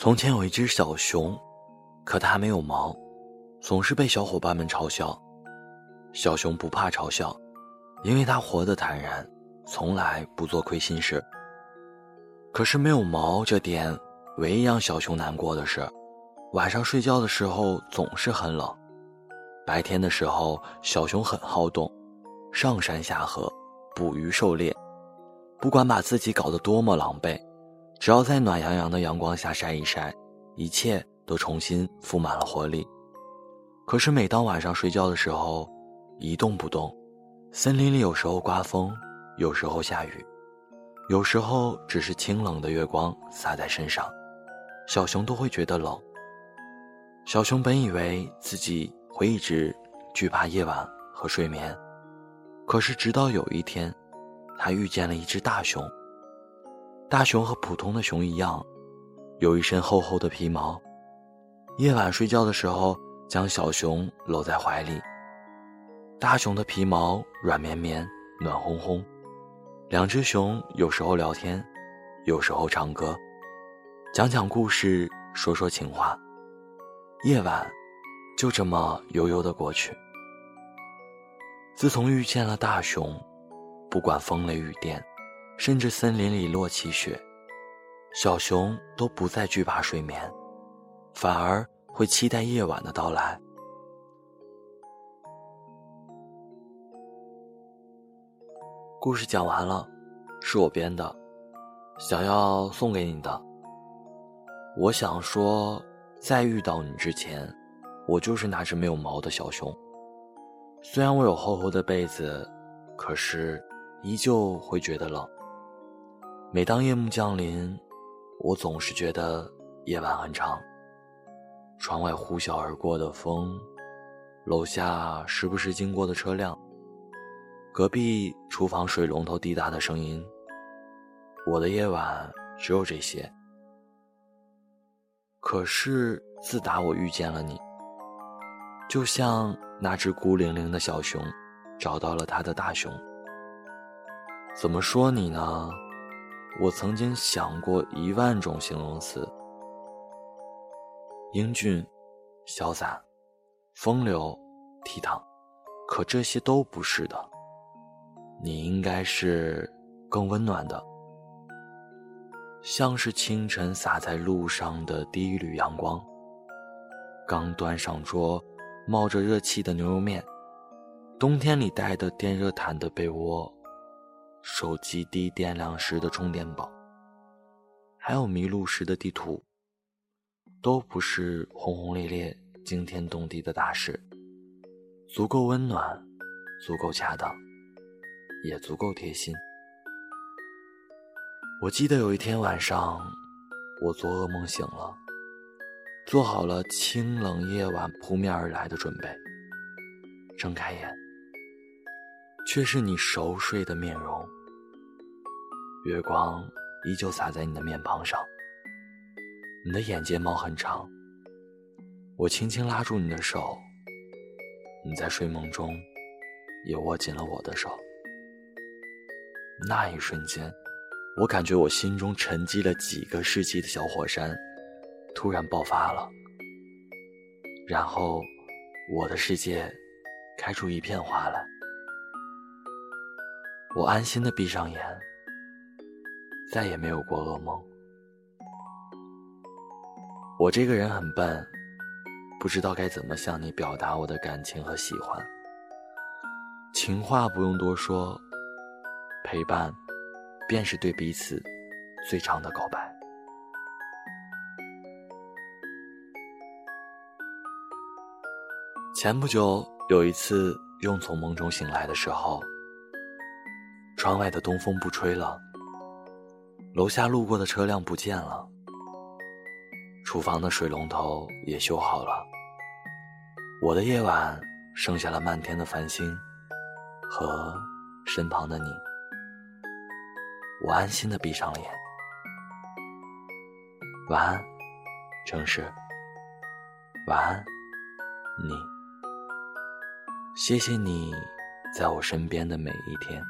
从前有一只小熊，可它没有毛，总是被小伙伴们嘲笑。小熊不怕嘲笑，因为它活得坦然，从来不做亏心事。可是没有毛这点，唯一让小熊难过的是，晚上睡觉的时候总是很冷。白天的时候，小熊很好动，上山下河，捕鱼狩猎，不管把自己搞得多么狼狈。只要在暖洋洋的阳光下晒一晒，一切都重新富满了活力。可是每当晚上睡觉的时候，一动不动，森林里有时候刮风，有时候下雨，有时候只是清冷的月光洒在身上，小熊都会觉得冷。小熊本以为自己会一直惧怕夜晚和睡眠，可是直到有一天，他遇见了一只大熊。大熊和普通的熊一样，有一身厚厚的皮毛。夜晚睡觉的时候，将小熊搂在怀里。大熊的皮毛软绵绵、暖烘烘。两只熊有时候聊天，有时候唱歌，讲讲故事，说说情话。夜晚就这么悠悠的过去。自从遇见了大熊，不管风雷雨电。甚至森林里落起雪，小熊都不再惧怕睡眠，反而会期待夜晚的到来。故事讲完了，是我编的，想要送给你的。我想说，在遇到你之前，我就是那只没有毛的小熊。虽然我有厚厚的被子，可是依旧会觉得冷。每当夜幕降临，我总是觉得夜晚很长。窗外呼啸而过的风，楼下时不时经过的车辆，隔壁厨房水龙头滴答的声音。我的夜晚只有这些。可是自打我遇见了你，就像那只孤零零的小熊，找到了它的大熊。怎么说你呢？我曾经想过一万种形容词：英俊、潇洒、风流、倜傥，可这些都不是的。你应该是更温暖的，像是清晨洒在路上的第一缕阳光。刚端上桌，冒着热气的牛肉面，冬天里带的电热毯的被窝。手机低电量时的充电宝，还有迷路时的地图，都不是轰轰烈烈、惊天动地的大事，足够温暖，足够恰当，也足够贴心。我记得有一天晚上，我做噩梦醒了，做好了清冷夜晚扑面而来的准备，睁开眼。却是你熟睡的面容，月光依旧洒在你的面庞上。你的眼睫毛很长，我轻轻拉住你的手，你在睡梦中也握紧了我的手。那一瞬间，我感觉我心中沉积了几个世纪的小火山突然爆发了，然后我的世界开出一片花来。我安心的闭上眼，再也没有过噩梦。我这个人很笨，不知道该怎么向你表达我的感情和喜欢。情话不用多说，陪伴便是对彼此最长的告白。前不久有一次，用从梦中醒来的时候。窗外的东风不吹了，楼下路过的车辆不见了，厨房的水龙头也修好了。我的夜晚剩下了漫天的繁星和身旁的你。我安心的闭上了眼，晚安，城市。晚安，你。谢谢你在我身边的每一天。